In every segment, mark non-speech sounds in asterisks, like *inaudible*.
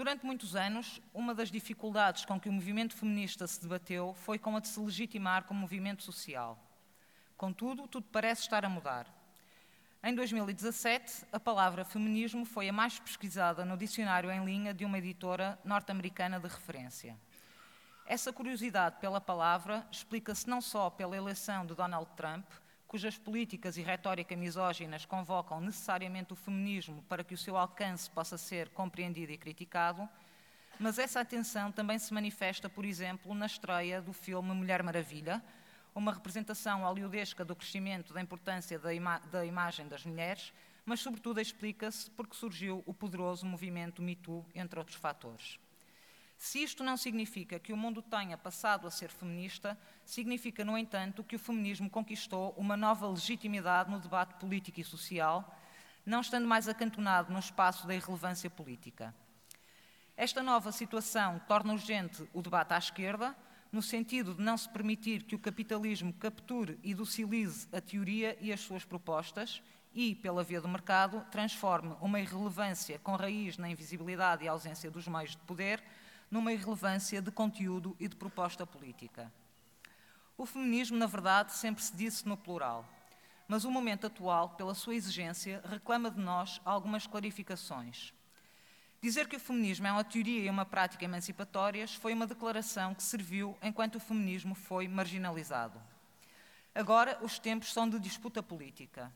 Durante muitos anos, uma das dificuldades com que o movimento feminista se debateu foi com a de se legitimar como movimento social. Contudo, tudo parece estar a mudar. Em 2017, a palavra feminismo foi a mais pesquisada no dicionário em linha de uma editora norte-americana de referência. Essa curiosidade pela palavra explica-se não só pela eleição de Donald Trump, cujas políticas e retórica misóginas convocam necessariamente o feminismo para que o seu alcance possa ser compreendido e criticado, mas essa atenção também se manifesta, por exemplo, na estreia do filme Mulher Maravilha, uma representação hollywoodesca do crescimento da importância da, ima da imagem das mulheres, mas sobretudo explica-se porque surgiu o poderoso movimento Me Too, entre outros fatores. Se isto não significa que o mundo tenha passado a ser feminista, significa, no entanto, que o feminismo conquistou uma nova legitimidade no debate político e social, não estando mais acantonado no espaço da irrelevância política. Esta nova situação torna urgente o debate à esquerda, no sentido de não se permitir que o capitalismo capture e docilize a teoria e as suas propostas e, pela via do mercado, transforme uma irrelevância com raiz na invisibilidade e ausência dos meios de poder numa irrelevância de conteúdo e de proposta política. O feminismo, na verdade, sempre se disse no plural, mas o momento atual, pela sua exigência, reclama de nós algumas clarificações. Dizer que o feminismo é uma teoria e uma prática emancipatórias foi uma declaração que serviu enquanto o feminismo foi marginalizado. Agora, os tempos são de disputa política.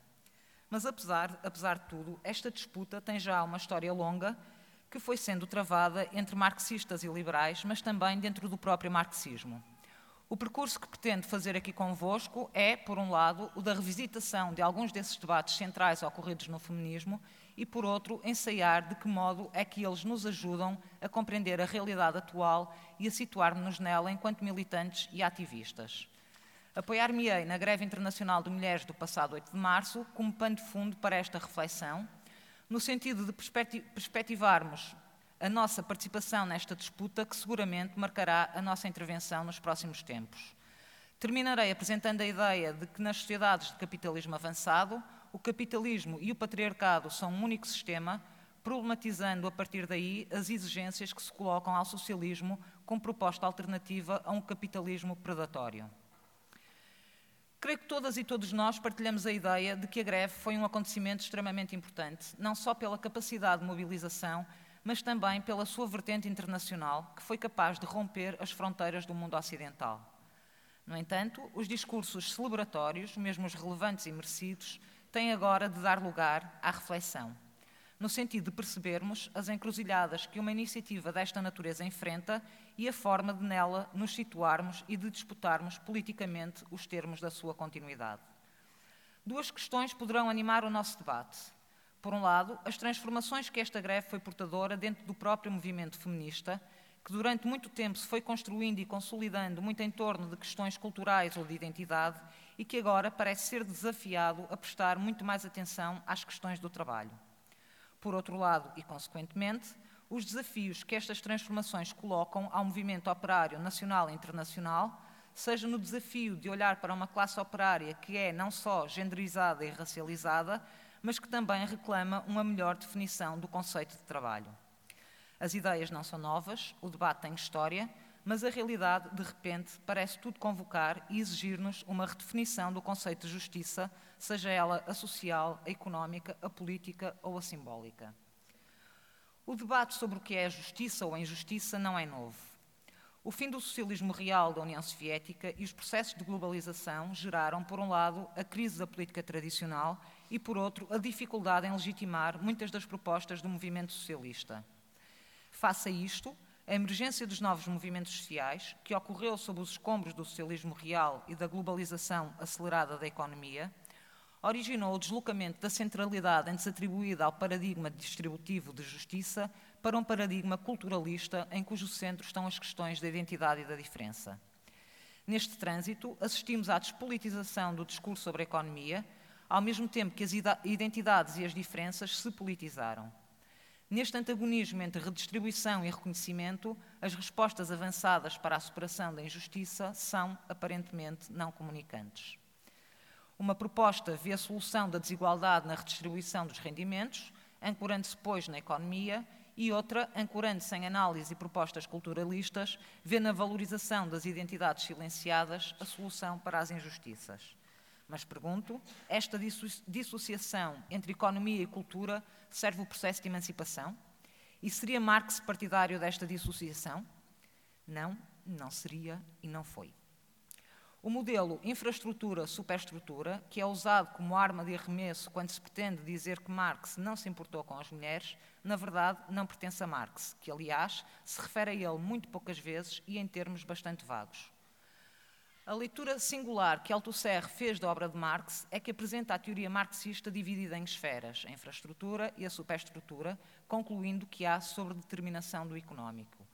Mas, apesar, apesar de tudo, esta disputa tem já uma história longa que foi sendo travada entre marxistas e liberais, mas também dentro do próprio marxismo. O percurso que pretendo fazer aqui convosco é, por um lado, o da revisitação de alguns desses debates centrais ocorridos no feminismo e, por outro, ensaiar de que modo é que eles nos ajudam a compreender a realidade atual e a situar-nos nela enquanto militantes e ativistas. Apoiar-me-ei na greve internacional de mulheres do passado 8 de março como pano de fundo para esta reflexão, no sentido de perspectivarmos a nossa participação nesta disputa, que seguramente marcará a nossa intervenção nos próximos tempos. Terminarei apresentando a ideia de que nas sociedades de capitalismo avançado, o capitalismo e o patriarcado são um único sistema, problematizando a partir daí as exigências que se colocam ao socialismo como proposta alternativa a um capitalismo predatório. Creio que todas e todos nós partilhamos a ideia de que a greve foi um acontecimento extremamente importante, não só pela capacidade de mobilização, mas também pela sua vertente internacional, que foi capaz de romper as fronteiras do mundo ocidental. No entanto, os discursos celebratórios, mesmo os relevantes e merecidos, têm agora de dar lugar à reflexão no sentido de percebermos as encruzilhadas que uma iniciativa desta natureza enfrenta e a forma de nela nos situarmos e de disputarmos politicamente os termos da sua continuidade. Duas questões poderão animar o nosso debate. Por um lado, as transformações que esta greve foi portadora dentro do próprio movimento feminista, que durante muito tempo se foi construindo e consolidando muito em torno de questões culturais ou de identidade e que agora parece ser desafiado a prestar muito mais atenção às questões do trabalho. Por outro lado, e consequentemente, os desafios que estas transformações colocam ao movimento operário nacional e internacional, seja no desafio de olhar para uma classe operária que é não só genderizada e racializada, mas que também reclama uma melhor definição do conceito de trabalho. As ideias não são novas, o debate tem história, mas a realidade, de repente, parece tudo convocar e exigir-nos uma redefinição do conceito de justiça, seja ela a social, a económica, a política ou a simbólica. O debate sobre o que é justiça ou injustiça não é novo. O fim do socialismo real da União Soviética e os processos de globalização geraram, por um lado, a crise da política tradicional e, por outro, a dificuldade em legitimar muitas das propostas do movimento socialista. Face a isto, a emergência dos novos movimentos sociais, que ocorreu sob os escombros do socialismo real e da globalização acelerada da economia, originou o deslocamento da centralidade antes atribuída ao paradigma distributivo de justiça para um paradigma culturalista em cujo centro estão as questões da identidade e da diferença. Neste trânsito, assistimos à despolitização do discurso sobre a economia, ao mesmo tempo que as identidades e as diferenças se politizaram. Neste antagonismo entre redistribuição e reconhecimento, as respostas avançadas para a superação da injustiça são, aparentemente, não comunicantes. Uma proposta vê a solução da desigualdade na redistribuição dos rendimentos, ancorando-se, pois, na economia, e outra, ancorando-se em análise e propostas culturalistas, vê na valorização das identidades silenciadas a solução para as injustiças. Mas pergunto, esta dissociação entre economia e cultura serve o processo de emancipação? E seria Marx partidário desta dissociação? Não, não seria e não foi. O modelo infraestrutura-superestrutura, que é usado como arma de arremesso quando se pretende dizer que Marx não se importou com as mulheres, na verdade não pertence a Marx, que aliás se refere a ele muito poucas vezes e em termos bastante vagos. A leitura singular que Althusser fez da obra de Marx é que apresenta a teoria marxista dividida em esferas, a infraestrutura e a superestrutura, concluindo que há sobredeterminação do económico.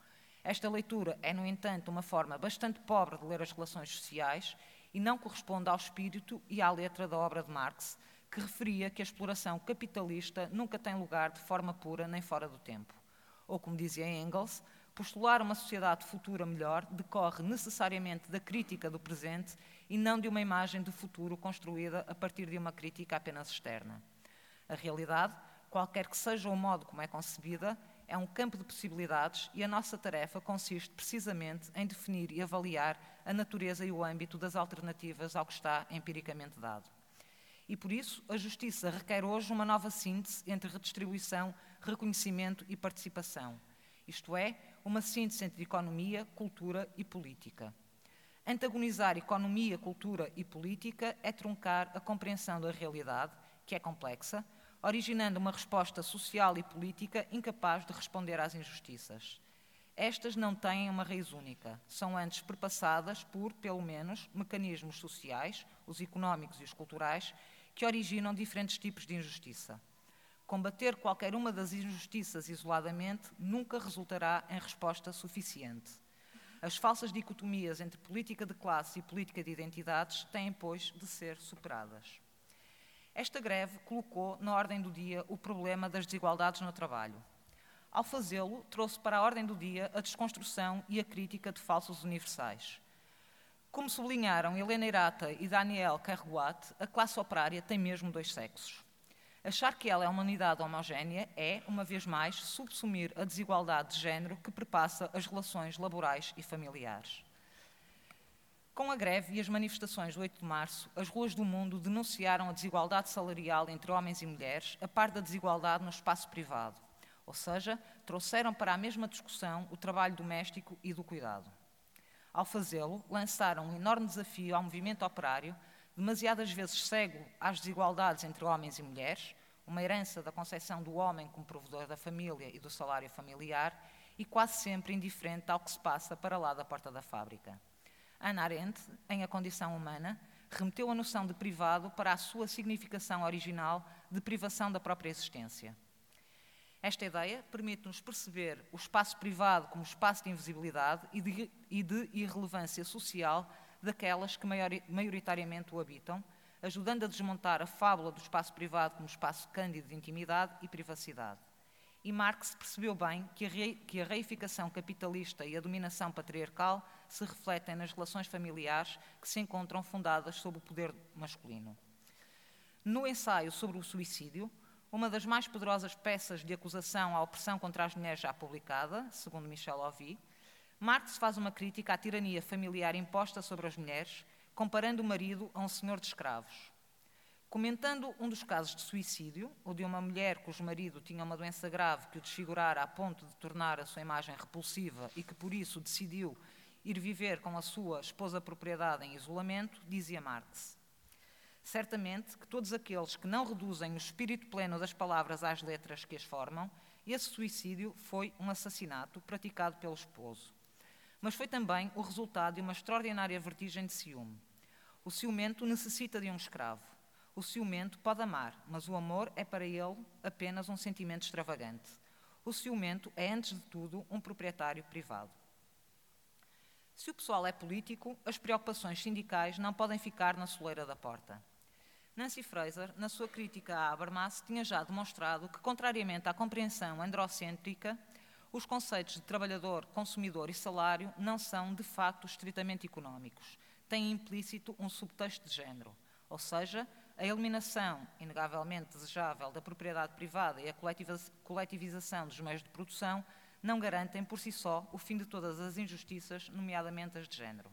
Esta leitura é, no entanto, uma forma bastante pobre de ler as relações sociais e não corresponde ao espírito e à letra da obra de Marx, que referia que a exploração capitalista nunca tem lugar de forma pura nem fora do tempo. Ou, como dizia Engels, postular uma sociedade futura melhor decorre necessariamente da crítica do presente e não de uma imagem de futuro construída a partir de uma crítica apenas externa. A realidade, qualquer que seja o modo como é concebida, é um campo de possibilidades e a nossa tarefa consiste precisamente em definir e avaliar a natureza e o âmbito das alternativas ao que está empiricamente dado. E por isso, a justiça requer hoje uma nova síntese entre redistribuição, reconhecimento e participação. Isto é, uma síntese entre economia, cultura e política. Antagonizar economia, cultura e política é truncar a compreensão da realidade, que é complexa, originando uma resposta social e política incapaz de responder às injustiças. Estas não têm uma raiz única, são antes perpassadas por, pelo menos, mecanismos sociais, os económicos e os culturais, que originam diferentes tipos de injustiça. Combater qualquer uma das injustiças isoladamente nunca resultará em resposta suficiente. As falsas dicotomias entre política de classe e política de identidades têm, pois, de ser superadas. Esta greve colocou na ordem do dia o problema das desigualdades no trabalho. Ao fazê-lo, trouxe para a ordem do dia a desconstrução e a crítica de falsos universais. Como sublinharam Helena Irata e Daniel Carruat, a classe operária tem mesmo dois sexos. Achar que ela é uma unidade homogénea é, uma vez mais, subsumir a desigualdade de género que perpassa as relações laborais e familiares. Com a greve e as manifestações do 8 de março, as ruas do mundo denunciaram a desigualdade salarial entre homens e mulheres, a par da desigualdade no espaço privado. Ou seja, trouxeram para a mesma discussão o trabalho doméstico e do cuidado. Ao fazê-lo, lançaram um enorme desafio ao movimento operário, demasiadas vezes cego às desigualdades entre homens e mulheres, uma herança da concepção do homem como provedor da família e do salário familiar, e quase sempre indiferente ao que se passa para lá da porta da fábrica. Ana Arendt, em A Condição Humana, remeteu a noção de privado para a sua significação original de privação da própria existência. Esta ideia permite-nos perceber o espaço privado como espaço de invisibilidade e de, e de irrelevância social daquelas que maioritariamente o habitam, ajudando a desmontar a fábula do espaço privado como espaço cândido de intimidade e privacidade. E Marx percebeu bem que a, reificação capitalista e a dominação patriarcal se refletem nas relações familiares que se encontram fundadas sob o poder masculino. No ensaio sobre o suicídio, uma das mais poderosas peças de acusação à opressão contra as mulheres já publicada, segundo Michel Ovy, Marx faz uma crítica à tirania familiar imposta sobre as mulheres, comparando o marido a um senhor de escravos. Comentando um dos casos de suicídio, o de uma mulher cujo marido tinha uma doença grave que o desfigurara a ponto de tornar a sua imagem repulsiva e que por isso decidiu ir viver com a sua esposa propriedade em isolamento, dizia Marx. Certamente que todos aqueles que não reduzem o espírito pleno das palavras às letras que as formam, esse suicídio foi um assassinato praticado pelo esposo. Mas foi também o resultado de uma extraordinária vertigem de ciúme. O ciumento necessita de um escravo. O ciumento pode amar, mas o amor é para ele apenas um sentimento extravagante. O ciumento é, antes de tudo, um proprietário privado. Se o pessoal é político, as preocupações sindicais não podem ficar na soleira da porta. Nancy Fraser, na sua crítica a Habermas, tinha já demonstrado que, contrariamente à compreensão androcêntrica, os conceitos de trabalhador, consumidor e salário não são, de facto, estritamente económicos. Têm implícito um subtexto de género, ou seja, A eliminação, inegavelmente desejável, da propriedade privada e a coletivização dos meios de produção não garantem por si só o fim de todas as injustiças, nomeadamente as de género.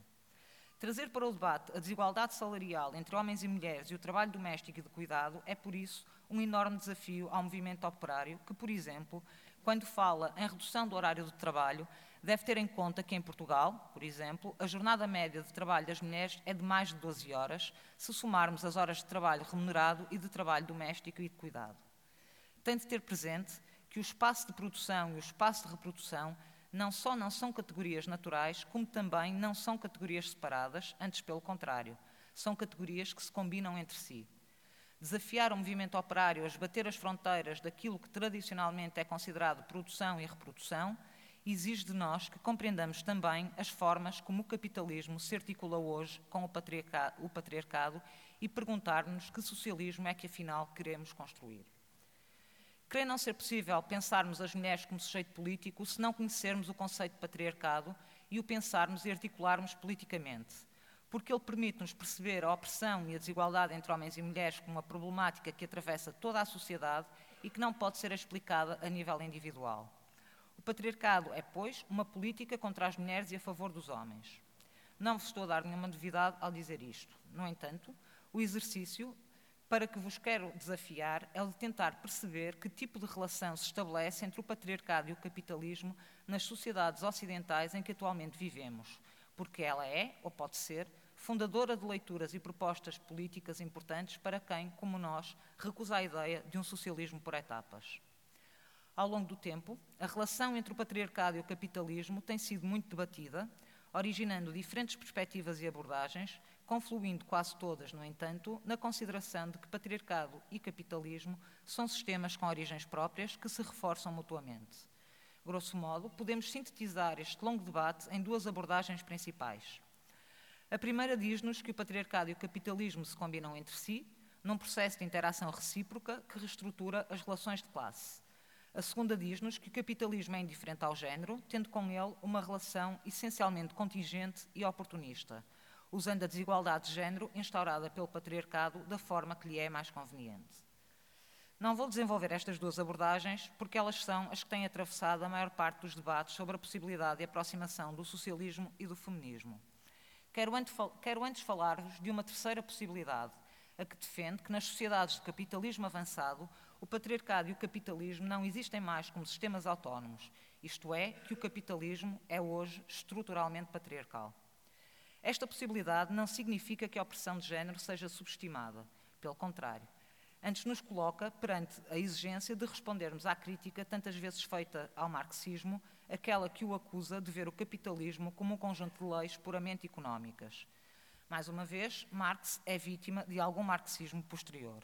Trazer para o debate a desigualdade salarial entre homens e mulheres e o trabalho doméstico e de cuidado é, por isso, um enorme desafio ao movimento operário, que, por exemplo, quando fala em redução do horário de trabalho, deve ter em conta que em Portugal, por exemplo, a jornada média de trabalho das mulheres é de mais de 12 horas, se somarmos as horas de trabalho remunerado e de trabalho doméstico e de cuidado. Tem de ter presente que o espaço de produção e o espaço de reprodução não só não são categorias naturais, como também não são categorias separadas, antes pelo contrário, são categorias que se combinam entre si. Desafiar o movimento operário a esbater as fronteiras daquilo que tradicionalmente é considerado produção e reprodução exige de nós que compreendamos também as formas como o capitalismo se articula hoje com o patriarcado, o patriarcado e perguntar-nos que socialismo é que afinal queremos construir. Creio não ser possível pensarmos as mulheres como sujeito político se não conhecermos o conceito de patriarcado e o pensarmos e articularmos politicamente, porque ele permite-nos perceber a opressão e a desigualdade entre homens e mulheres como uma problemática que atravessa toda a sociedade e que não pode ser explicada a nível individual. O patriarcado é, pois, uma política contra as mulheres e a favor dos homens. Não vos estou a dar nenhuma novidade ao dizer isto. No entanto, o exercício para que vos quero desafiar é o de tentar perceber que tipo de relação se estabelece entre o patriarcado e o capitalismo nas sociedades ocidentais em que atualmente vivemos, porque ela é, ou pode ser, fundadora de leituras e propostas políticas importantes para quem, como nós, recusa a ideia de um socialismo por etapas. Ao longo do tempo, a relação entre o patriarcado e o capitalismo tem sido muito debatida, originando diferentes perspectivas e abordagens, confluindo quase todas, no entanto, na consideração de que patriarcado e capitalismo são sistemas com origens próprias que se reforçam mutuamente. Grosso modo, podemos sintetizar este longo debate em duas abordagens principais. A primeira diz-nos que o patriarcado e o capitalismo se combinam entre si, num processo de interação recíproca que reestrutura as relações de classe. A segunda diz-nos que o capitalismo é indiferente ao género, tendo com ele uma relação essencialmente contingente e oportunista usando a desigualdade de género instaurada pelo patriarcado da forma que lhe é mais conveniente. Não vou desenvolver estas duas abordagens porque elas são as que têm atravessado a maior parte dos debates sobre a possibilidade de aproximação do socialismo e do feminismo. Quero antes, falar-vos de uma terceira possibilidade, a que defende que nas sociedades de capitalismo avançado o patriarcado e o capitalismo não existem mais como sistemas autónomos, isto é, que o capitalismo é hoje estruturalmente patriarcal. Esta possibilidade não significa que a opressão de género seja subestimada. Pelo contrário, antes nos coloca perante a exigência de respondermos à crítica tantas vezes feita ao marxismo, aquela que o acusa de ver o capitalismo como um conjunto de leis puramente económicas. Mais uma vez, Marx é vítima de algum marxismo posterior,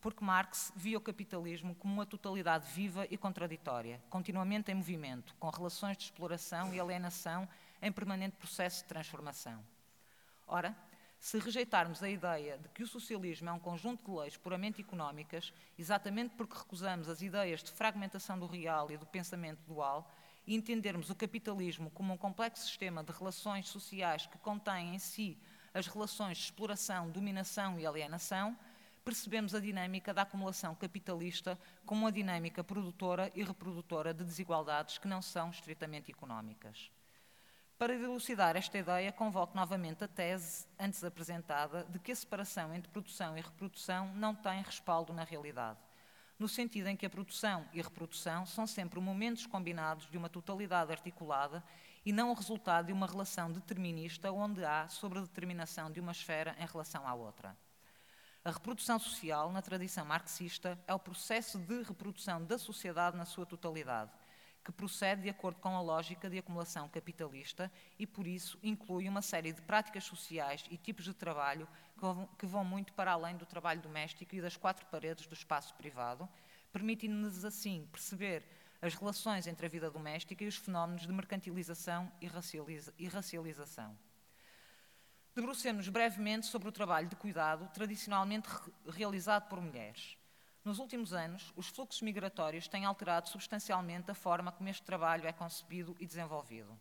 porque Marx via o capitalismo como uma totalidade viva e contraditória, continuamente em movimento, com relações de exploração e alienação em permanente processo de transformação. Ora, se rejeitarmos a ideia de que o socialismo é um conjunto de leis puramente económicas, exatamente porque recusamos as ideias de fragmentação do real e do pensamento dual, e entendermos o capitalismo como um complexo sistema de relações sociais que contém em si as relações de exploração, dominação e alienação, percebemos a dinâmica da acumulação capitalista como uma dinâmica produtora e reprodutora de desigualdades que não são estritamente económicas. Para dilucidar esta ideia, convoco novamente a tese, antes apresentada, de que a separação entre produção e reprodução não tem respaldo na realidade, no sentido em que a produção e a reprodução são sempre momentos combinados de uma totalidade articulada e não o resultado de uma relação determinista onde há sobredeterminação de uma esfera em relação à outra. A reprodução social, na tradição marxista, é o processo de reprodução da sociedade na sua totalidade que procede de acordo com a lógica de acumulação capitalista e, por isso, inclui uma série de práticas sociais e tipos de trabalho que vão muito para além do trabalho doméstico e das quatro paredes do espaço privado, permitindo-nos, assim, perceber as relações entre a vida doméstica e os fenómenos de mercantilização e racialização. Debrucemos brevemente sobre o trabalho de cuidado tradicionalmente realizado por mulheres. Nos últimos anos, os fluxos migratórios têm alterado substancialmente a forma como este trabalho é concebido e desenvolvido.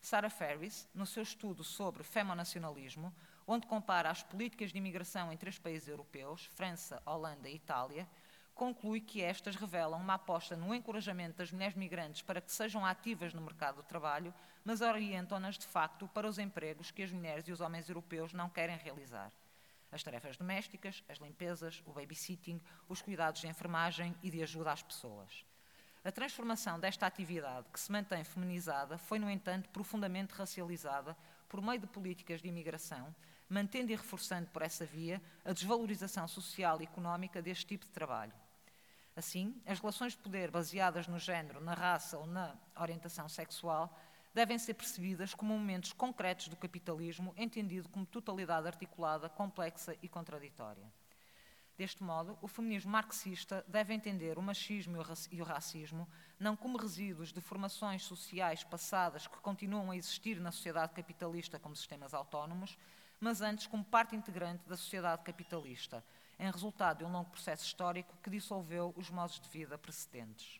Sarah Ferris, no seu estudo sobre femonacionalismo, onde compara as políticas de imigração em três países europeus, França, Holanda e Itália, conclui que estas revelam uma aposta no encorajamento das mulheres migrantes para que sejam ativas no mercado do trabalho, mas orientam-nas de facto para os empregos que as mulheres e os homens europeus não querem realizar. As tarefas domésticas, as limpezas, o babysitting, os cuidados de enfermagem e de ajuda às pessoas. A transformação desta atividade, que se mantém feminizada, foi, no entanto, profundamente racializada por meio de políticas de imigração, mantendo e reforçando por essa via a desvalorização social e económica deste tipo de trabalho. Assim, as relações de poder baseadas no género, na raça ou na orientação sexual devem ser percebidas como momentos concretos do capitalismo, entendido como totalidade articulada, complexa e contraditória. Deste modo, o feminismo marxista deve entender o machismo e o racismo não como resíduos de formações sociais passadas que continuam a existir na sociedade capitalista como sistemas autónomos, mas antes como parte integrante da sociedade capitalista, em resultado de um longo processo histórico que dissolveu os modos de vida precedentes.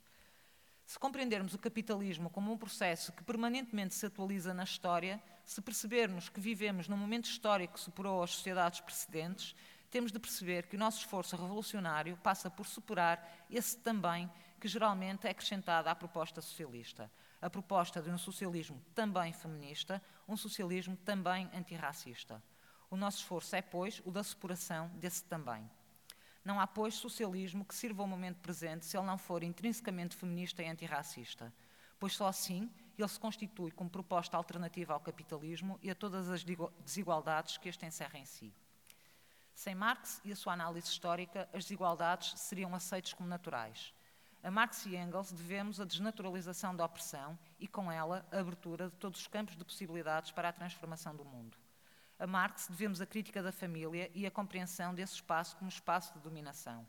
Se compreendermos o capitalismo como um processo que permanentemente se atualiza na história, se percebermos que vivemos num momento histórico que superou as sociedades precedentes, temos de perceber que o nosso esforço revolucionário passa por superar esse também que geralmente é acrescentado à proposta socialista. A proposta de um socialismo também feminista, um socialismo também antirracista. O nosso esforço é, pois, o da superação desse também. Não há, pois, socialismo que sirva ao momento presente se ele não for intrinsecamente feminista e antirracista, pois só assim ele se constitui como proposta alternativa ao capitalismo e a todas as desigualdades que este encerra em si. Sem Marx e a sua análise histórica, as desigualdades seriam aceitas como naturais. A Marx e Engels devemos a desnaturalização da opressão e, com ela, a abertura de todos os campos de possibilidades para a transformação do mundo. A Marx devemos a crítica da família e a compreensão desse espaço como espaço de dominação.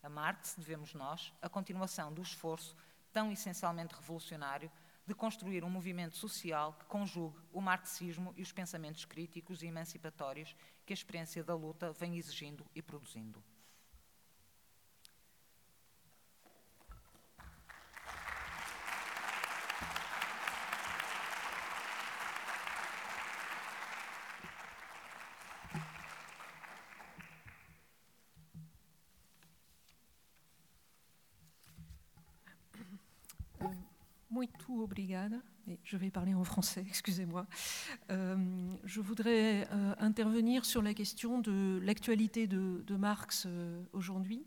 A Marx devemos nós a continuação do esforço, tão essencialmente revolucionário, de construir um movimento social que conjugue o marxismo e os pensamentos críticos e emancipatórios que a experiência da luta vem exigindo e produzindo. Obrigada. je vais parler en français, *laughs* excusez-moi. Euh, je voudrais euh, intervenir sur la question de l'actualité de, Marx euh, aujourd'hui.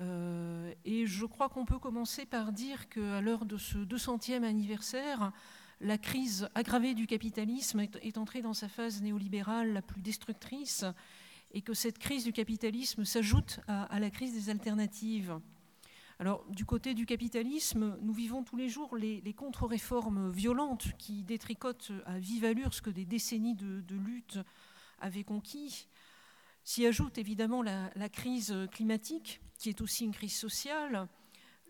et je crois qu'on peut commencer par dire qu'à l'heure de ce 200e anniversaire, la crise aggravée du capitalisme est, entrée dans sa phase néolibérale la plus destructrice et que cette crise du capitalisme s'ajoute à la crise des alternatives. Alors, du côté du capitalisme, nous vivons tous les jours les, contre-réformes violentes qui détricotent à vive allure ce que des décennies de, lutte avaient conquis. S'y ajoute évidemment la, crise climatique, qui est aussi une crise sociale,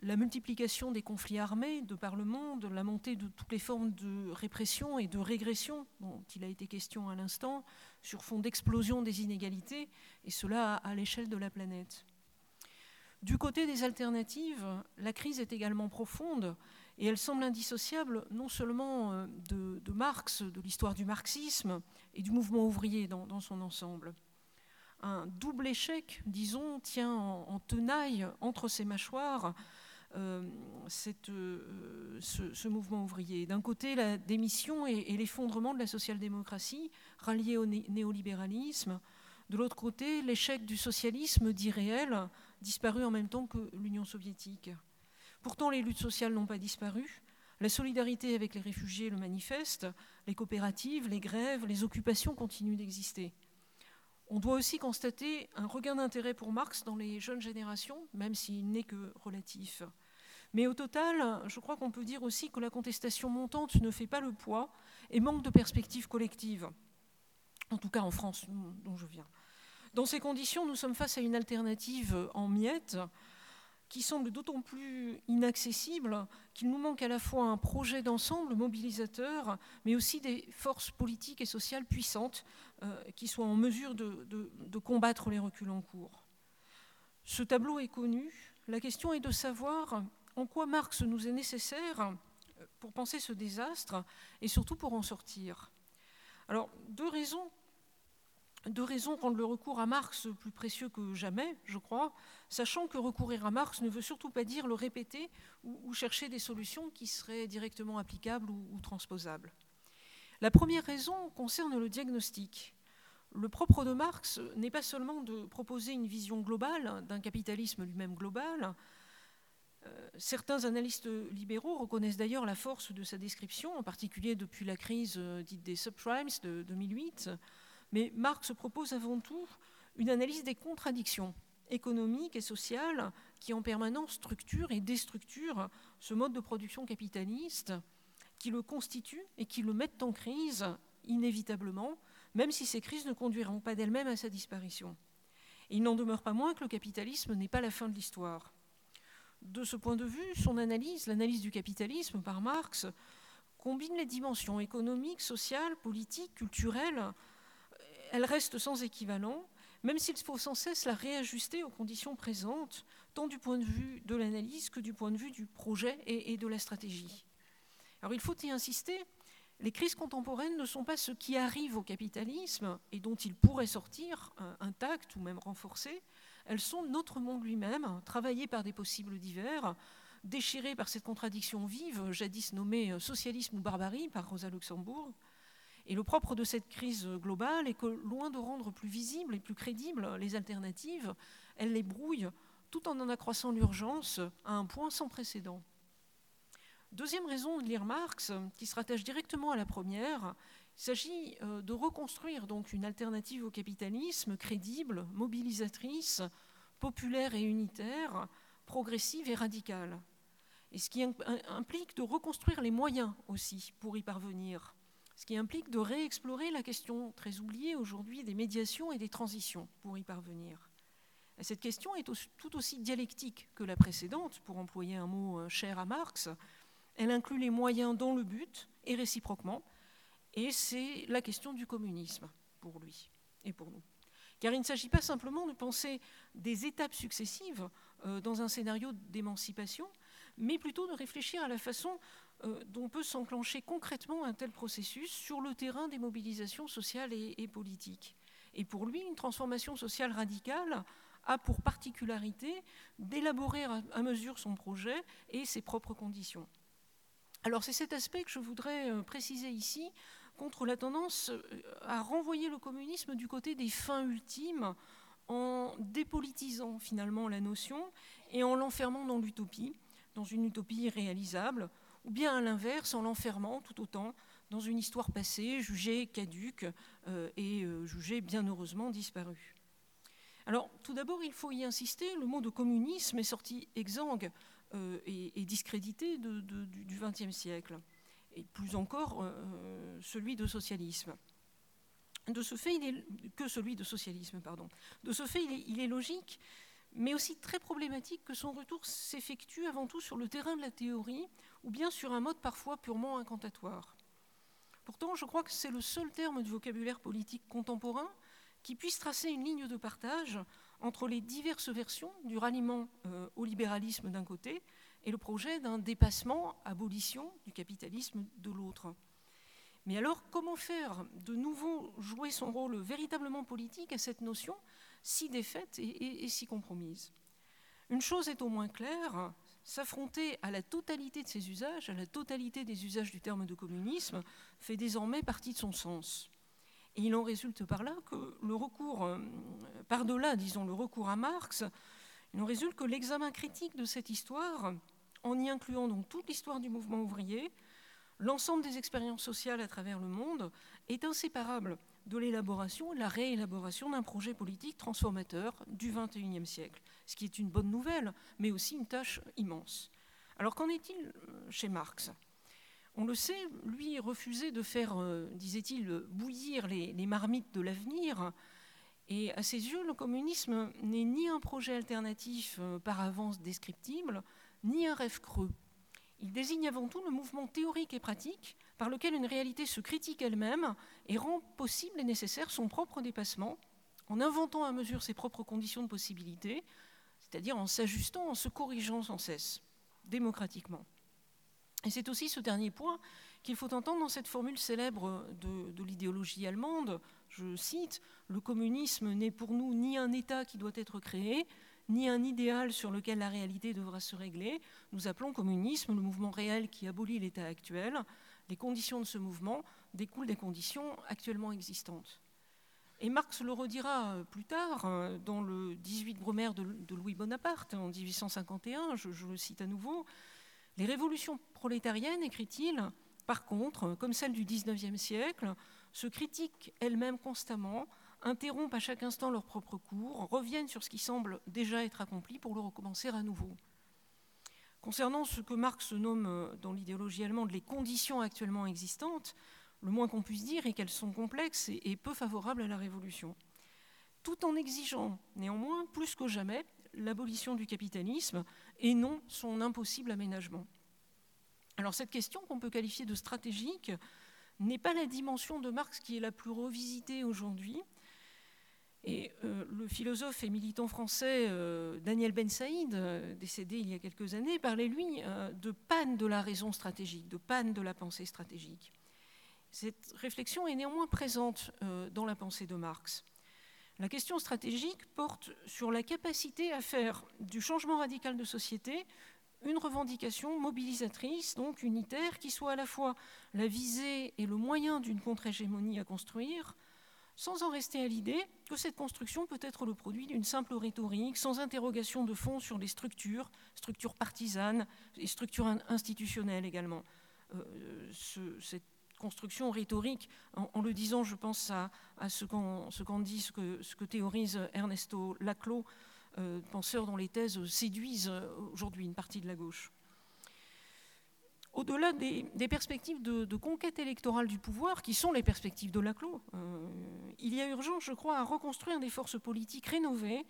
la multiplication des conflits armés de par le monde, la montée de toutes les formes de répression et de régression dont il a été question à l'instant, sur fond d'explosion des inégalités, et cela à l'échelle de la planète. Du côté des alternatives, la crise est également profonde et elle semble indissociable non seulement euh, de, Marx, de l'histoire du marxisme et du mouvement ouvrier dans, son ensemble. Un double échec, disons, tient en, tenaille entre ses mâchoires euh, euh, ce, mouvement ouvrier. D'un côté, la démission et, et l'effondrement de la social-démocratie ralliée au néolibéralisme. De l'autre côté, l'échec du socialisme dit réel disparu en même temps que l'Union soviétique. Pourtant, les luttes sociales n'ont pas disparu. La solidarité avec les réfugiés le manifeste, les coopératives, les grèves, les occupations continuent d'exister. On doit aussi constater un regain d'intérêt pour Marx dans les jeunes générations, même s'il n'est que relatif. Mais au total, je crois qu'on peut dire aussi que la contestation montante ne fait pas le poids et manque de perspectives collectives, en tout cas en France, dont je viens. Dans ces conditions, nous sommes face à une alternative en miettes qui semble d'autant plus inaccessible qu'il nous manque à la fois un projet d'ensemble mobilisateur, mais aussi des forces politiques et sociales puissantes euh, qui soient en mesure de, de, combattre les reculs en cours. Ce tableau est connu. La question est de savoir en quoi Marx nous est nécessaire pour penser ce désastre et surtout pour en sortir. Alors, deux raisons Deux raisons rendent le recours à Marx plus précieux que jamais, je crois, sachant que recourir à Marx ne veut surtout pas dire le répéter ou, chercher des solutions qui seraient directement applicables ou, transposables. La première raison concerne le diagnostic. Le propre de Marx n'est pas seulement de proposer une vision globale d'un capitalisme lui-même global, euh, certains analystes libéraux reconnaissent d'ailleurs la force de sa description, en particulier depuis la crise euh, dite des subprimes de 2008. Mais Marx propose avant tout une analyse des contradictions économiques et sociales qui en permanence structurent et déstructurent ce mode de production capitaliste, qui le constituent et qui le mettent en crise inévitablement, même si ces crises ne conduiront pas d'elles-mêmes à sa disparition. il n'en demeure pas moins que le capitalisme n'est pas la fin de l'histoire de ce point de vue, son analyse, l'analyse du capitalisme par Marx, combine les dimensions économiques, sociales, politiques, culturelles. Elle reste sans équivalent, même s'il faut sans cesse la réajuster aux conditions présentes, tant du point de vue de l'analyse que du point de vue du projet et, de la stratégie. Alors il faut y insister, les crises contemporaines ne sont pas ce qui arrive au capitalisme et dont il pourrait sortir intact ou même renforcé, elles sont notre monde lui-même, travaillé par des possibles divers, déchiré par cette contradiction vive, jadis nommée socialisme ou barbarie par Rosa Luxembourg. Et le propre de cette crise globale est que, loin de rendre plus visibles et plus crédibles les alternatives, elle les brouille tout en en accroissant l'urgence à un point sans précédent. Deuxième raison de lire Marx, qui se rattache directement à la première, il s'agit euh, de reconstruire donc une alternative au capitalisme crédible, mobilisatrice, populaire et unitaire, progressive et radicale. Et ce qui implique de reconstruire les moyens aussi pour y parvenir. Ce qui implique de réexplorer la question très oubliée aujourd'hui des médiations et des transitions pour y parvenir. Et cette question est tout aussi dialectique que la précédente, pour employer un mot euh, cher à Marx. Elle inclut les moyens dans le but et réciproquement, et c'est la question du communisme pour lui et pour nous. Car il ne s'agit pas simplement de penser des étapes successives euh, dans un scénario d'émancipation, mais plutôt de réfléchir à la façon dont peut s'enclencher concrètement un tel processus sur le terrain des mobilisations sociales et, et politiques. Et pour lui, une transformation sociale radicale a pour particularité d'élaborer à mesure son projet et ses propres conditions. Alors c'est cet aspect que je voudrais euh, préciser ici contre la tendance euh, à renvoyer le communisme du côté des fins ultimes en dépolitisant finalement la notion et en l'enfermant dans l'utopie, dans une utopie irréalisable, ou bien à l'inverse en l'enfermant tout autant dans une histoire passée, jugée caduque euh, et euh, jugée bien heureusement disparue. Alors tout d'abord, il faut y insister, le mot de communisme est sorti exsangue et, discrédité du XXe siècle et plus encore euh, celui de socialisme. De ce fait, que celui de socialisme, pardon. De ce fait, il est, logique, mais aussi très problématique que son retour s'effectue avant tout sur le terrain de la théorie ou bien sur un mode parfois purement incantatoire. Pourtant, je crois que c'est le seul terme du vocabulaire politique contemporain qui puisse tracer une ligne de partage entre les diverses versions du ralliement euh, au libéralisme d'un côté et le projet d'un dépassement, abolition du capitalisme de l'autre. Mais alors, comment faire de nouveau jouer son rôle véritablement politique à cette notion si défaite et, si compromise? Une chose est au moins claire, s'affronter à la totalité de ses usages, à la totalité des usages du terme de communisme, fait désormais partie de son sens. Et il en résulte par là que le recours, euh, par-delà, disons, le recours à Marx, il en résulte que l'examen critique de cette histoire, en y incluant donc toute l'histoire du mouvement ouvrier, l'ensemble des expériences sociales à travers le monde, est inséparable de l'élaboration, la réélaboration d'un projet politique transformateur du XXIe siècle, ce qui est une bonne nouvelle, mais aussi une tâche immense. Alors qu'en est-il euh, chez Marx? On le sait, lui refusait de faire, euh, disait-il, bouillir les, les marmites de l'avenir, et à ses yeux, le communisme n'est ni un projet alternatif euh, par avance descriptible, ni un rêve creux. Il désigne avant tout le mouvement théorique et pratique par lequel une réalité se critique elle-même et rend possible et nécessaire son propre dépassement, en inventant à mesure ses propres conditions de possibilité, c'est-à-dire en s'ajustant, en se corrigeant sans cesse, démocratiquement. Et c'est aussi ce dernier point qu'il faut entendre dans cette formule célèbre de, l'idéologie allemande, Je cite, Le communisme n'est pour nous ni un État qui doit être créé, ni un idéal sur lequel la réalité devra se régler. Nous appelons communisme le mouvement réel qui abolit l'État actuel. Les conditions de ce mouvement découlent des conditions actuellement existantes. Et Marx le redira plus tard, euh, dans le 18 Brumaire de, Louis Bonaparte, en 1851, je, le cite à nouveau, Les révolutions prolétariennes, écrit-il, par contre, comme celle du 19e siècle, se critiquent elles-mêmes constamment, interrompent à chaque instant leur propre cours, reviennent sur ce qui semble déjà être accompli pour le recommencer à nouveau. Concernant ce que Marx nomme euh, dans l'idéologie allemande les conditions actuellement existantes, le moins qu'on puisse dire est qu'elles sont complexes et peu favorables à la révolution, tout en exigeant néanmoins plus que jamais l'abolition du capitalisme et non son impossible aménagement. Alors cette question qu'on peut qualifier de stratégique n'est pas la dimension de Marx qui est la plus revisitée aujourd'hui. Et euh, le philosophe et militant français euh, Daniel Ben Saïd, euh, décédé il y a quelques années, parlait lui de panne de la raison stratégique, de panne de la pensée stratégique. Cette réflexion est néanmoins présente dans la pensée de Marx. La question stratégique porte sur la capacité à faire du changement radical de société une revendication mobilisatrice, donc unitaire, qui soit à la fois la visée et le moyen d'une contre-hégémonie à construire, sans en rester à l'idée que cette construction peut être le produit d'une simple rhétorique, sans interrogation de fond sur les structures, structures partisanes et structures institutionnelles également. Euh, cette construction rhétorique, en, le disant, je pense à, ce qu'en dit, ce que, théorise Ernesto Laclos, euh, penseurs dont les thèses séduisent euh, aujourd'hui une partie de la gauche. Au-delà des, perspectives de, conquête électorale du pouvoir, qui sont les perspectives de Laclos, euh, il y a urgence, je crois, à reconstruire des forces politiques rénovées,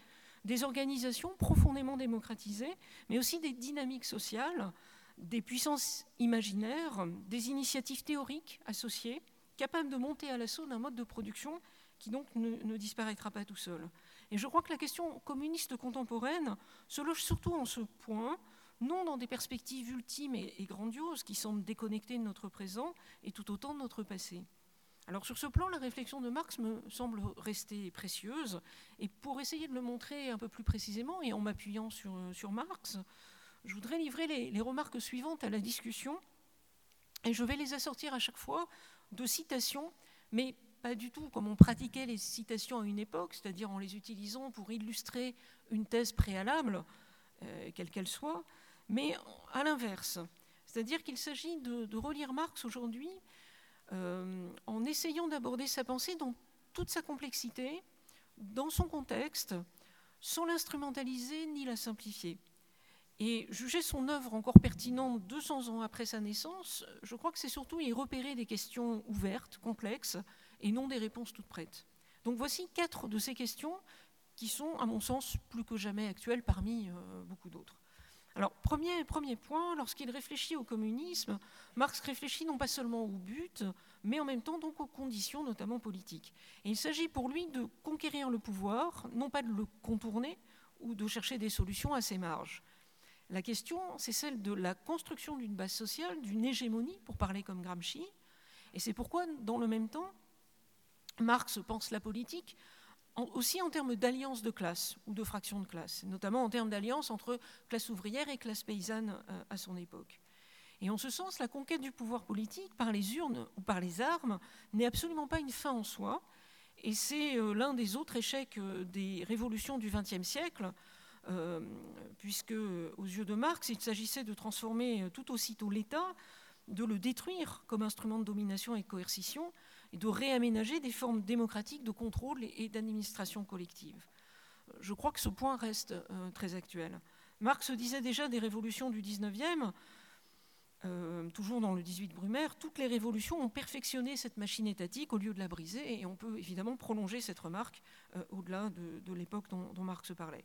des organisations profondément démocratisées, mais aussi des dynamiques sociales, des puissances imaginaires, des initiatives théoriques associées, capables de monter à l'assaut d'un mode de production qui donc ne disparaîtra pas tout seul. Et je crois que la question communiste contemporaine se loge surtout en ce point, non dans des perspectives ultimes et, grandioses qui semblent déconnectées de notre présent et tout autant de notre passé. Alors sur ce plan, la réflexion de Marx me semble rester précieuse, et pour essayer de le montrer un peu plus précisément, et en m'appuyant sur, sur, Marx, je voudrais livrer les, les remarques suivantes à la discussion, et je vais les assortir à chaque fois de citations, mais pas du tout comme on pratiquait les citations à une époque, c'est-à-dire en les utilisant pour illustrer une thèse préalable, euh, quelle qu'elle soit, mais à l'inverse. C'est-à-dire qu'il s'agit de, relire Marx aujourd'hui euh, en essayant d'aborder sa pensée dans toute sa complexité, dans son contexte, sans l'instrumentaliser ni la simplifier. Et juger son œuvre encore pertinente 200 ans après sa naissance, je crois que c'est surtout y repérer des questions ouvertes, complexes, et non des réponses toutes prêtes. Donc voici quatre de ces questions qui sont, à mon sens, plus que jamais actuelles parmi euh, beaucoup d'autres. Alors, premier, premier point, lorsqu'il réfléchit au communisme, Marx réfléchit non pas seulement au but, mais en même temps donc aux conditions, notamment politiques. Il s'agit pour lui de conquérir le pouvoir, non pas de le contourner ou de chercher des solutions à ses marges. La question, c'est celle de la construction d'une base sociale, d'une hégémonie, pour parler comme Gramsci. Et c'est pourquoi, dans le même temps, Marx pense la politique aussi en termes d'alliance de classe ou de fraction de classe, notamment en termes d'alliance entre classe ouvrière et classe paysanne euh, à son époque. Et en ce sens, la conquête du pouvoir politique par les urnes ou par les armes n'est absolument pas une fin en soi, et c'est euh, l'un des autres échecs euh, des révolutions du XXe siècle, puisque aux yeux de Marx, il s'agissait de transformer tout aussitôt l'État, de le détruire comme instrument de domination et de coercition, et de réaménager des formes démocratiques de contrôle et d'administration collective. Je crois que ce point reste euh, très actuel. Marx disait déjà des révolutions du 19e, euh, toujours dans le 18 Brumaire, toutes les révolutions ont perfectionné cette machine étatique au lieu de la briser, et on peut évidemment prolonger cette remarque euh, au-delà de, l'époque dont, dont, Marx parlait.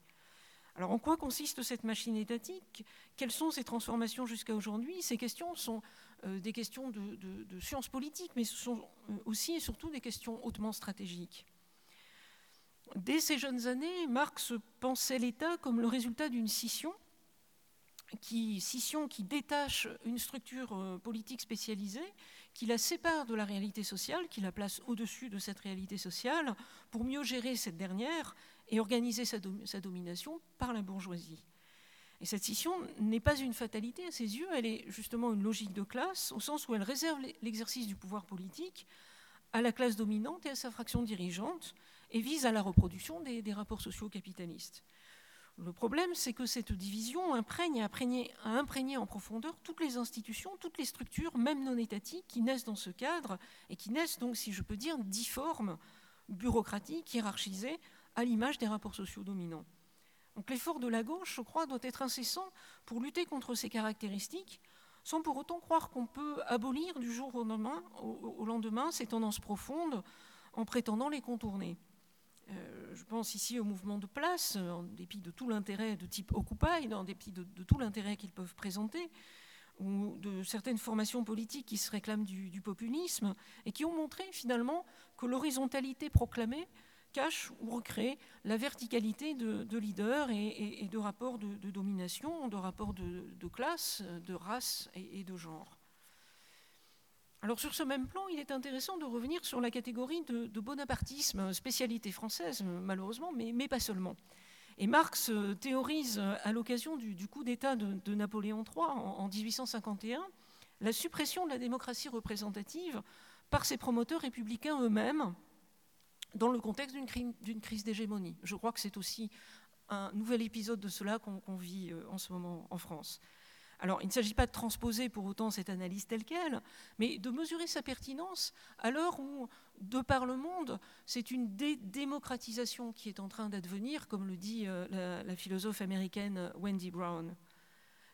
Alors en quoi consiste cette machine étatique? Quelles sont ses transformations jusqu'à aujourd'hui? Ces questions sont euh, des questions de, sciences politiques, mais ce sont euh, aussi et surtout des questions hautement stratégiques. Dès ces jeunes années, Marx pensait l'État comme le résultat d'une scission, qui, scission qui détache une structure euh, politique spécialisée, qui la sépare de la réalité sociale, qui la place au-dessus de cette réalité sociale, pour mieux gérer cette dernière et organiser sa, domination par la bourgeoisie. Et cette scission n'est pas une fatalité à ses yeux, elle est justement une logique de classe, au sens où elle réserve l'exercice du pouvoir politique à la classe dominante et à sa fraction dirigeante, et vise à la reproduction des, rapports sociaux capitalistes. Le problème, c'est que cette division imprègne, a imprégné en profondeur toutes les institutions, toutes les structures, même non étatiques, qui naissent dans ce cadre et qui naissent donc, si je peux dire, difformes, bureaucratiques, hiérarchisées, à l'image des rapports sociaux dominants. Donc l'effort de la gauche, je crois, doit être incessant pour lutter contre ces caractéristiques, sans pour autant croire qu'on peut abolir du jour au lendemain, ces tendances profondes en prétendant les contourner. Euh, je pense ici au mouvement de place, en dépit de tout l'intérêt de type Occupy, en dépit de, tout l'intérêt qu'ils peuvent présenter, ou de certaines formations politiques qui se réclament du, populisme et qui ont montré finalement que l'horizontalité proclamée cache ou recrée la verticalité de, leaders et, de rapports de, domination, de rapports de, classe, de race et de genre. Alors sur ce même plan, il est intéressant de revenir sur la catégorie de, bonapartisme, spécialité française malheureusement, mais, pas seulement. Et Marx euh, théorise à l'occasion du, coup d'État de, Napoléon III en, 1851 la suppression de la démocratie représentative par ses promoteurs républicains eux-mêmes dans le contexte d'une crise d'hégémonie. Je crois que c'est aussi un nouvel épisode de cela qu'on vit euh, en ce moment en France. Alors, il ne s'agit pas de transposer pour autant cette analyse telle qu'elle, mais de mesurer sa pertinence à l'heure où, de par le monde, c'est une démocratisation qui est en train d'advenir, comme le dit euh, la, philosophe américaine Wendy Brown.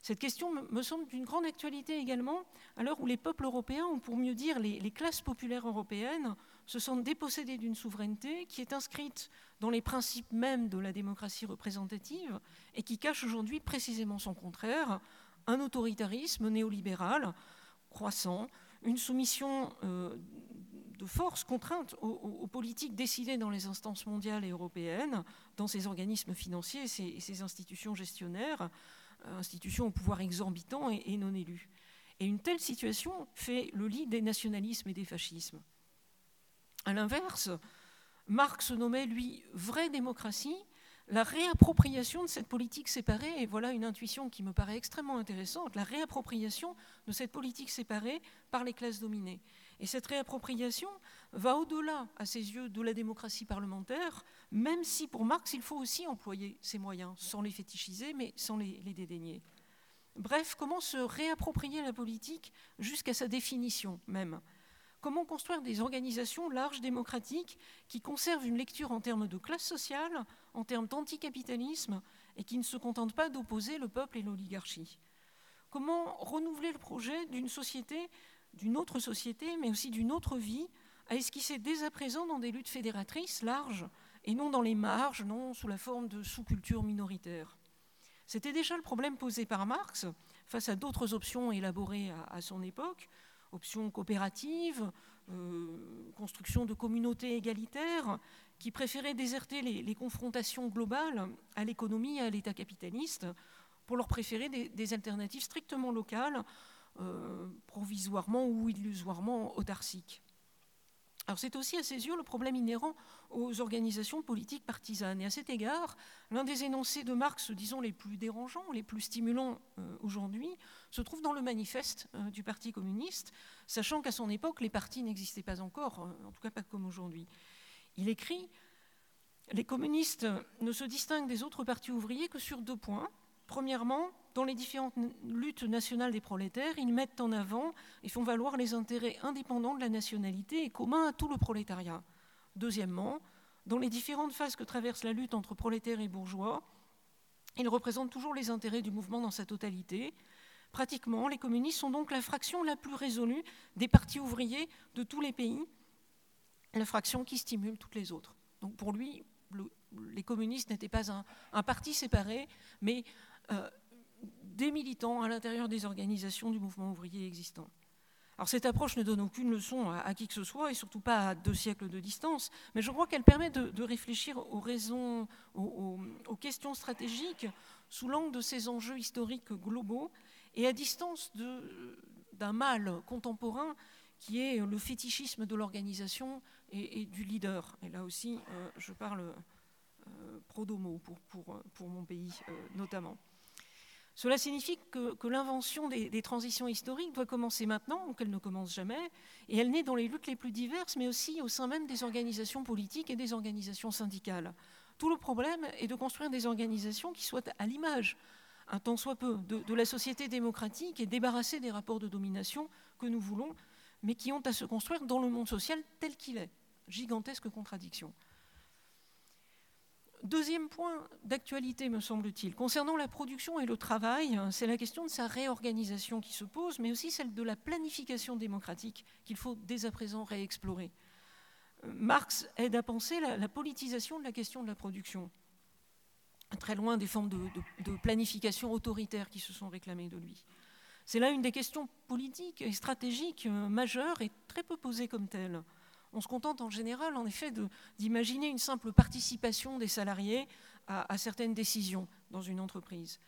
Cette question me semble d'une grande actualité également, à l'heure où les peuples européens, ou pour mieux dire les, les classes populaires européennes, se sentent dépossédés d'une souveraineté qui est inscrite dans les principes mêmes de la démocratie représentative et qui cache aujourd'hui précisément son contraire un autoritarisme néolibéral croissant, une soumission euh, de force contrainte aux, politiques décidées dans les instances mondiales et européennes, dans ces organismes financiers et ces, institutions gestionnaires, euh, institutions au pouvoir exorbitant et, non élus. Et une telle situation fait le lit des nationalismes et des fascismes. À l'inverse, Marx nommait, lui, vraie démocratie la réappropriation de cette politique séparée, et voilà une intuition qui me paraît extrêmement intéressante, la réappropriation de cette politique séparée par les classes dominées. Et cette réappropriation va au-delà, à ses yeux, de la démocratie parlementaire, même si pour Marx, il faut aussi employer ces moyens, sans les fétichiser, mais sans les, les dédaigner. Bref, comment se réapproprier la politique jusqu'à sa définition même? Comment construire des organisations larges démocratiques qui conservent une lecture en termes de classe sociale, en termes d'anticapitalisme, et qui ne se contentent pas d'opposer le peuple et l'oligarchie. Comment renouveler le projet d'une société, d'une autre société, mais aussi d'une autre vie, à esquisser dès à présent dans des luttes fédératrices larges, et non dans les marges, non sous la forme de sous-cultures minoritaires. C'était déjà le problème posé par Marx face à d'autres options élaborées à son époque, options coopératives, euh, construction de communautés égalitaires, qui préféraient déserter les, confrontations globales à l'économie et à l'État capitaliste pour leur préférer des, alternatives strictement locales, euh, provisoirement ou illusoirement autarciques. C'est aussi à ses yeux le problème inhérent aux organisations politiques partisanes. Et à cet égard, l'un des énoncés de Marx, disons les plus dérangeants, les plus stimulants euh, aujourd'hui, se trouve dans le manifeste euh, du Parti communiste, sachant qu'à son époque, les partis n'existaient pas encore, euh, en tout cas pas comme aujourd'hui. Il écrit Les communistes ne se distinguent des autres partis ouvriers que sur deux points. Premièrement, dans les différentes luttes nationales des prolétaires, ils mettent en avant et font valoir les intérêts indépendants de la nationalité et communs à tout le prolétariat. Deuxièmement, dans les différentes phases que traverse la lutte entre prolétaires et bourgeois, ils représentent toujours les intérêts du mouvement dans sa totalité. Pratiquement, les communistes sont donc la fraction la plus résolue des partis ouvriers de tous les pays, la fraction qui stimule toutes les autres. Donc pour lui, les communistes n'étaient pas un, parti séparé, mais euh, des militants à l'intérieur des organisations du mouvement ouvrier existant. Alors cette approche ne donne aucune leçon à, qui que ce soit, et surtout pas à deux siècles de distance, mais je crois qu'elle permet de, réfléchir aux raisons, aux, questions stratégiques sous l'angle de ces enjeux historiques globaux, et à distance d'un mal contemporain qui est le fétichisme de l'organisation et, du leader. Et là aussi, euh, je parle euh, pro domo pour, mon pays notamment. Cela signifie que, l'invention des, transitions historiques doit commencer maintenant, ou qu'elle ne commence jamais, et elle naît dans les luttes les plus diverses, mais aussi au sein même des organisations politiques et des organisations syndicales. Tout le problème est de construire des organisations qui soient à l'image, un tant soit peu, de, la société démocratique et débarrassées des rapports de domination que nous voulons, mais qui ont à se construire dans le monde social tel qu'il est. Gigantesque contradiction. Deuxième point d'actualité, me semble-t-il, concernant la production et le travail, c'est la question de sa réorganisation qui se pose, mais aussi celle de la planification démocratique qu'il faut dès à présent réexplorer. Marx aide à penser la, politisation de la question de la production, très loin des formes de, de planification autoritaire qui se sont réclamées de lui. C'est là une des questions politiques et stratégiques euh, majeures et très peu posées comme telles. On se contente en général, en effet, d'imaginer une simple participation des salariés à, certaines décisions dans une entreprise.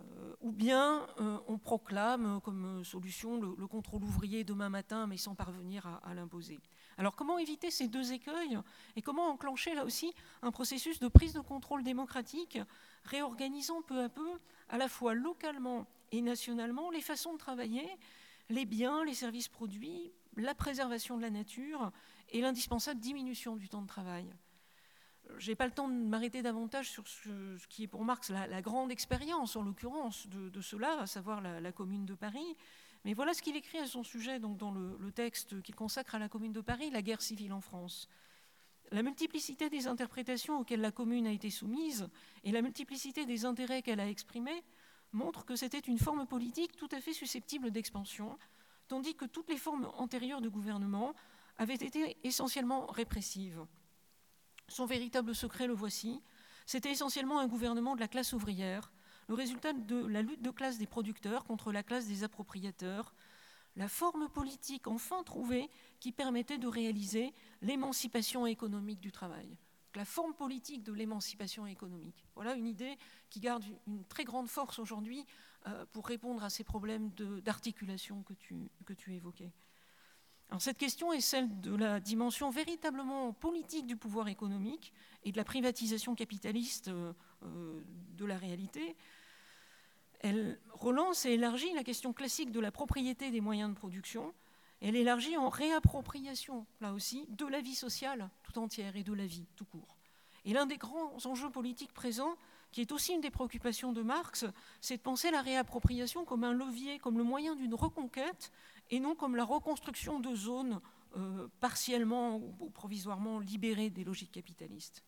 Euh, ou bien euh, on proclame comme solution le, contrôle ouvrier demain matin, mais sans parvenir à, l'imposer. Alors comment éviter ces deux écueils et comment enclencher là aussi un processus de prise de contrôle démocratique, réorganisant peu à peu, à la fois localement et nationalement, les façons de travailler, les biens, les services produits, la préservation de la nature et l'indispensable diminution du temps de travail. Je n'ai pas le temps de m'arrêter davantage sur ce, qui est pour Marx la, grande expérience, en l'occurrence, de, cela, à savoir la, Commune de Paris. Mais voilà ce qu'il écrit à son sujet donc dans le, le texte qu'il consacre à la Commune de Paris, la guerre civile en France. La multiplicité des interprétations auxquelles la Commune a été soumise et la multiplicité des intérêts qu'elle a exprimés montrent que c'était une forme politique tout à fait susceptible d'expansion, tandis que toutes les formes antérieures de gouvernement avait été essentiellement répressive. Son véritable secret, le voici, c'était essentiellement un gouvernement de la classe ouvrière, le résultat de la lutte de classe des producteurs contre la classe des appropriateurs, la forme politique enfin trouvée qui permettait de réaliser l'émancipation économique du travail. La forme politique de l'émancipation économique. Voilà une idée qui garde une très grande force aujourd'hui euh, pour répondre à ces problèmes d'articulation que tu, que tu évoquais cette question est celle de la dimension véritablement politique du pouvoir économique et de la privatisation capitaliste euh, de la réalité. Elle relance et élargit la question classique de la propriété des moyens de production. Elle élargit en réappropriation, là aussi, de la vie sociale tout entière et de la vie tout court. Et l'un des grands enjeux politiques présents, qui est aussi une des préoccupations de Marx, c'est de penser la réappropriation comme un levier, comme le moyen d'une reconquête et non comme la reconstruction de zones euh, partiellement ou provisoirement libérées des logiques capitalistes.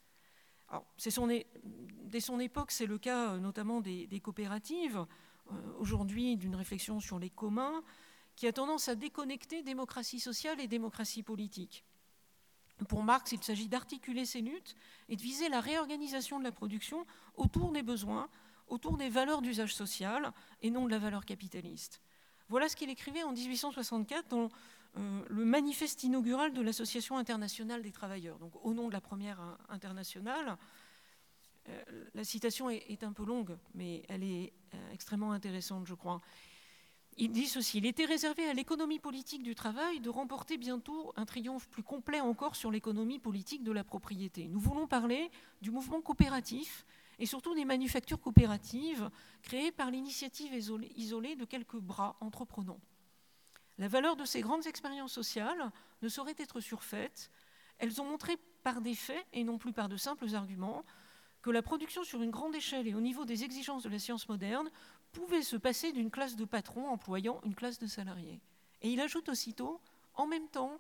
dès son époque, c'est le cas euh, notamment des, coopératives, euh, aujourd'hui d'une réflexion sur les communs, qui a tendance à déconnecter démocratie sociale et démocratie politique. Pour Marx, il s'agit d'articuler ces luttes et de viser la réorganisation de la production autour des besoins, autour des valeurs d'usage social et non de la valeur capitaliste. Voilà ce qu'il écrivait en 1864 dans euh, le manifeste inaugural de l'Association internationale des travailleurs, donc au nom de la première internationale. Euh, la citation est, un peu longue, mais elle est euh, extrêmement intéressante, je crois. Il dit ceci, il était réservé à l'économie politique du travail de remporter bientôt un triomphe plus complet encore sur l'économie politique de la propriété. Nous voulons parler du mouvement coopératif et surtout des manufactures coopératives créées par l'initiative isolée de quelques bras entreprenants. La valeur de ces grandes expériences sociales ne saurait être surfaite. Elles ont montré par des faits, et non plus par de simples arguments, que la production sur une grande échelle et au niveau des exigences de la science moderne pouvait se passer d'une classe de patrons employant une classe de salariés. Et il ajoute aussitôt, en même temps,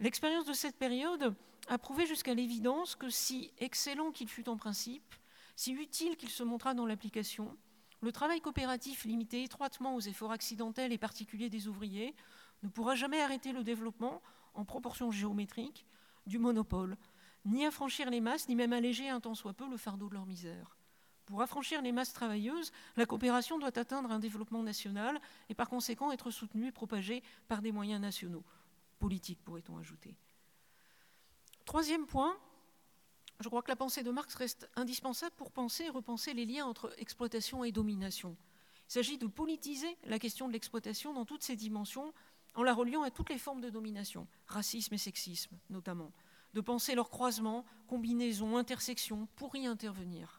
l'expérience de cette période a prouvé jusqu'à l'évidence que si excellent qu'il fût en principe, si utile qu'il se montra dans l'application, le travail coopératif limité étroitement aux efforts accidentels et particuliers des ouvriers ne pourra jamais arrêter le développement, en proportion géométrique, du monopole, ni affranchir les masses, ni même alléger un tant soit peu le fardeau de leur misère. Pour affranchir les masses travailleuses, la coopération doit atteindre un développement national et par conséquent être soutenue et propagée par des moyens nationaux, politiques pourrait-on ajouter. Troisième point, je crois que la pensée de Marx reste indispensable pour penser et repenser les liens entre exploitation et domination. Il s'agit de politiser la question de l'exploitation dans toutes ses dimensions en la reliant à toutes les formes de domination, racisme et sexisme notamment, de penser leur croisement, combinaison, intersection pour y intervenir.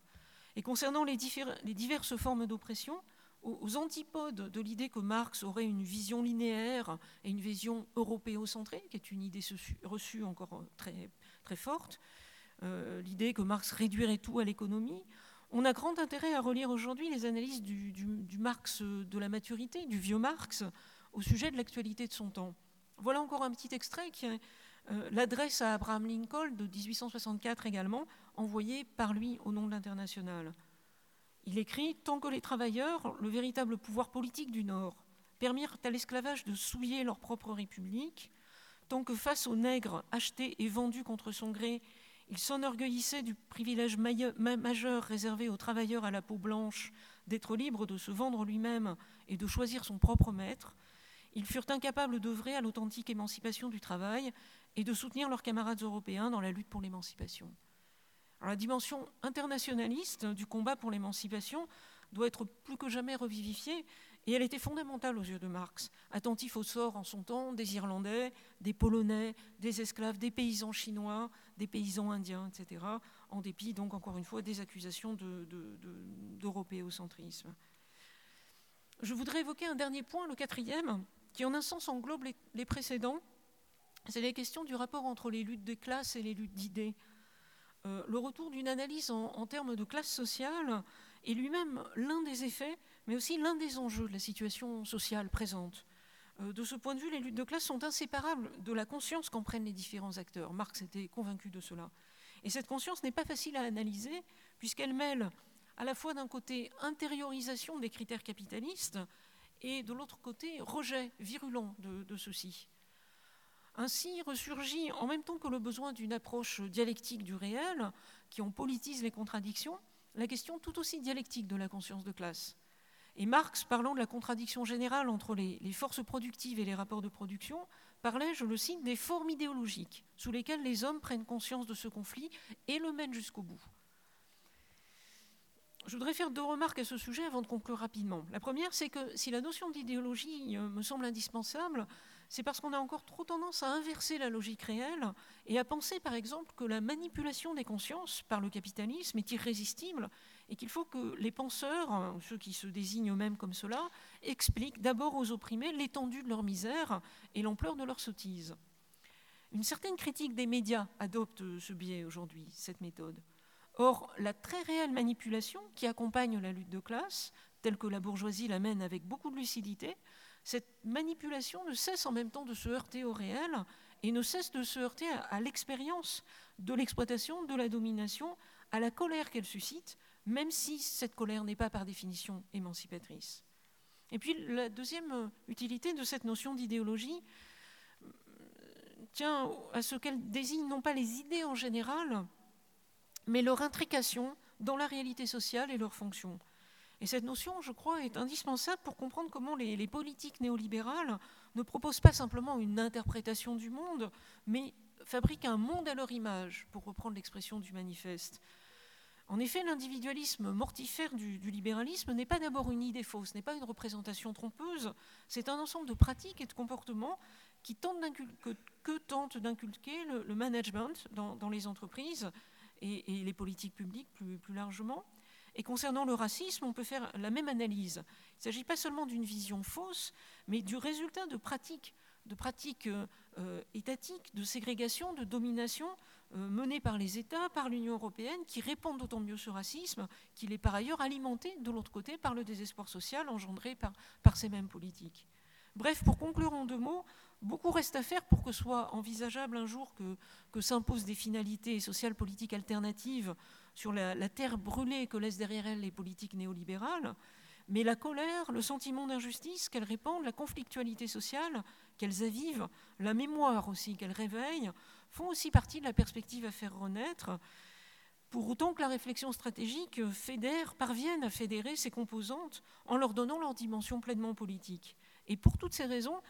Et concernant les, diverses formes d'oppression, aux, antipodes de l'idée que Marx aurait une vision linéaire et une vision européocentrée, qui est une idée reçue encore très, très forte, euh, l'idée que Marx réduirait tout à l'économie, on a grand intérêt à relire aujourd'hui les analyses du, Marx de la maturité, du vieux Marx, au sujet de l'actualité de son temps. Voilà encore un petit extrait qui est euh, l'adresse à Abraham Lincoln de 1864 également, envoyée par lui au nom de l'international. Il écrit Tant que les travailleurs, le véritable pouvoir politique du Nord, permirent à l'esclavage de souiller leur propre république, tant que face aux nègres achetés et vendus contre son gré, il s'enorgueillissait du privilège majeur réservé aux travailleurs à la peau blanche d'être libre de se vendre lui-même et de choisir son propre maître. Ils furent incapables d'œuvrer à l'authentique émancipation du travail et de soutenir leurs camarades européens dans la lutte pour l'émancipation. La dimension internationaliste du combat pour l'émancipation doit être plus que jamais revivifiée et elle était fondamentale aux yeux de Marx, attentif au sort en son temps des Irlandais, des Polonais, des esclaves, des paysans chinois, des paysans indiens, etc., en dépit donc encore une fois des accusations d'européocentrisme. Je voudrais évoquer un dernier point, le quatrième, qui en un sens englobe les, précédents. C'est la question du rapport entre les luttes de classe et les luttes d'idées. Euh, le retour d'une analyse en, termes de classe sociale est lui-même l'un des effets mais aussi l'un des enjeux de la situation sociale présente. Euh, de ce point de vue, les luttes de classe sont inséparables de la conscience qu'en prennent les différents acteurs. Marx était convaincu de cela. Et cette conscience n'est pas facile à analyser, puisqu'elle mêle à la fois d'un côté intériorisation des critères capitalistes et de l'autre côté rejet virulent de, de ceux-ci. Ainsi ressurgit, en même temps que le besoin d'une approche dialectique du réel, qui en politise les contradictions, la question tout aussi dialectique de la conscience de classe. Et Marx, parlant de la contradiction générale entre les, forces productives et les rapports de production, parlait, je le cite, des formes idéologiques sous lesquelles les hommes prennent conscience de ce conflit et le mènent jusqu'au bout. Je voudrais faire deux remarques à ce sujet avant de conclure rapidement. La première, c'est que si la notion d'idéologie euh, me semble indispensable, c'est parce qu'on a encore trop tendance à inverser la logique réelle et à penser, par exemple, que la manipulation des consciences par le capitalisme est irrésistible et qu'il faut que les penseurs, hein, ceux qui se désignent eux-mêmes comme cela, expliquent d'abord aux opprimés l'étendue de leur misère et l'ampleur de leur sottise. Une certaine critique des médias adopte ce biais aujourd'hui, cette méthode. Or, la très réelle manipulation qui accompagne la lutte de classe, telle que la bourgeoisie la mène avec beaucoup de lucidité, cette manipulation ne cesse en même temps de se heurter au réel et ne cesse de se heurter à l'expérience de l'exploitation, de la domination, à la colère qu'elle suscite, même si cette colère n'est pas par définition émancipatrice. Et puis la deuxième utilité de cette notion d'idéologie tient à ce qu'elle désigne non pas les idées en général, mais leur intrication dans la réalité sociale et leurs fonctions. Et cette notion, je crois, est indispensable pour comprendre comment les, politiques néolibérales ne proposent pas simplement une interprétation du monde, mais fabriquent un monde à leur image, pour reprendre l'expression du manifeste. En effet, l'individualisme mortifère du, libéralisme n'est pas d'abord une idée fausse, n'est pas une représentation trompeuse, c'est un ensemble de pratiques et de comportements qui que, tente d'inculquer le, management dans, les entreprises et, les politiques publiques plus largement. Et concernant le racisme, on peut faire la même analyse. Il ne s'agit pas seulement d'une vision fausse, mais du résultat de pratiques, euh, euh, étatiques, de ségrégation, de domination, euh, menés par les États, par l'Union européenne, qui répondent d'autant mieux ce racisme qu'il est par ailleurs alimenté de l'autre côté par le désespoir social engendré par, par ces mêmes politiques. Bref, pour conclure en deux mots, beaucoup reste à faire pour que soit envisageable un jour que, s'imposent des finalités sociales politiques alternatives sur la, la terre brûlée que laissent derrière elles les politiques néolibérales. Mais la colère, le sentiment d'injustice qu'elles répandent, la conflictualité sociale qu'elles avivent, la mémoire aussi qu'elles réveillent, font aussi partie de la perspective à faire renaître, pour autant que la réflexion stratégique fédère, parvienne à fédérer ces composantes en leur donnant leur dimension pleinement politique. Et pour toutes ces raisons,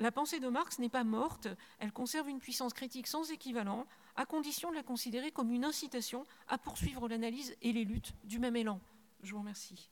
la pensée de Marx n'est pas morte, elle conserve une puissance critique sans équivalent, à condition de la considérer comme une incitation à poursuivre l'analyse et les luttes du même élan. Je vous remercie.